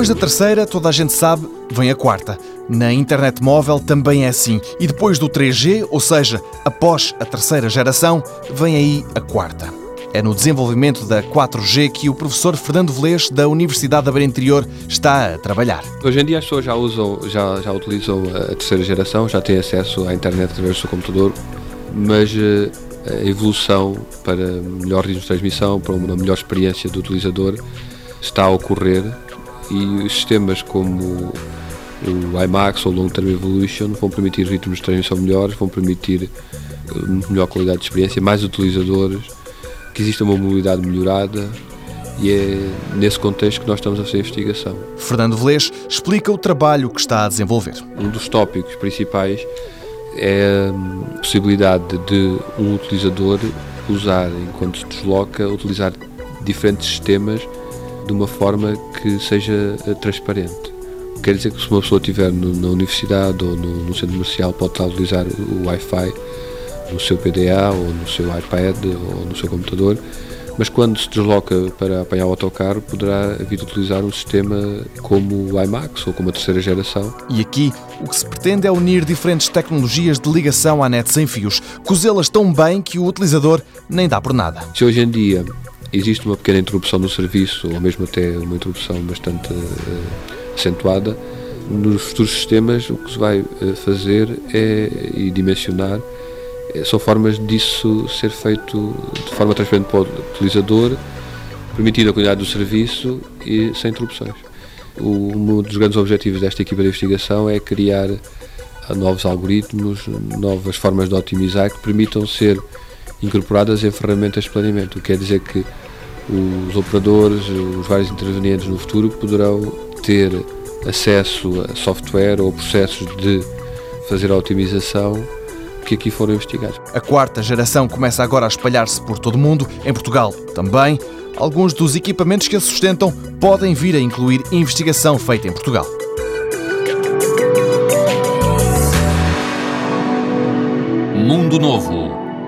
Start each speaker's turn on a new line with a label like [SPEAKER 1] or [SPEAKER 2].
[SPEAKER 1] Depois da terceira, toda a gente sabe, vem a quarta. Na internet móvel também é assim. E depois do 3G, ou seja, após a terceira geração, vem aí a quarta. É no desenvolvimento da 4G que o professor Fernando Velez, da Universidade da Beira Interior, está a trabalhar.
[SPEAKER 2] Hoje em dia as pessoas já, usam, já, já utilizam a terceira geração, já têm acesso à internet através do seu computador, mas eh, a evolução para melhor ritmo de transmissão, para uma melhor experiência do utilizador, está a ocorrer e sistemas como o IMAX ou o Long Term Evolution vão permitir ritmos de transmissão melhores, vão permitir eh, melhor qualidade de experiência, mais utilizadores, que exista uma mobilidade melhorada e é nesse contexto que nós estamos a fazer a investigação.
[SPEAKER 1] Fernando Velez explica o trabalho que está a desenvolver.
[SPEAKER 2] Um dos tópicos principais é a possibilidade de um utilizador usar, enquanto se desloca, utilizar diferentes sistemas de uma forma que seja eh, transparente. Quer dizer que se uma pessoa estiver na universidade ou no, no centro comercial pode estar a utilizar o Wi-Fi no seu PDA ou no seu iPad ou no seu computador, mas quando se desloca para apanhar o autocarro poderá vir a utilizar um sistema como o IMAX ou como a terceira geração.
[SPEAKER 1] E aqui o que se pretende é unir diferentes tecnologias de ligação à net sem fios, cozê-las tão bem que o utilizador nem dá por nada.
[SPEAKER 2] Se hoje em dia existe uma pequena interrupção no serviço, ou mesmo até uma interrupção bastante uh, acentuada, nos futuros sistemas o que se vai uh, fazer é, e dimensionar é, são formas disso ser feito de forma transparente para o utilizador, permitindo a qualidade do serviço e sem interrupções. Um dos grandes objetivos desta equipa de investigação é criar novos algoritmos, novas formas de otimizar que permitam ser incorporadas em ferramentas de planeamento, o que quer dizer que os operadores, os vários intervenientes no futuro poderão ter acesso a software ou processos de fazer a otimização que aqui foram investigados.
[SPEAKER 1] A quarta geração começa agora a espalhar-se por todo o mundo, em Portugal também. Alguns dos equipamentos que a sustentam podem vir a incluir investigação feita em Portugal.
[SPEAKER 3] Mundo Novo,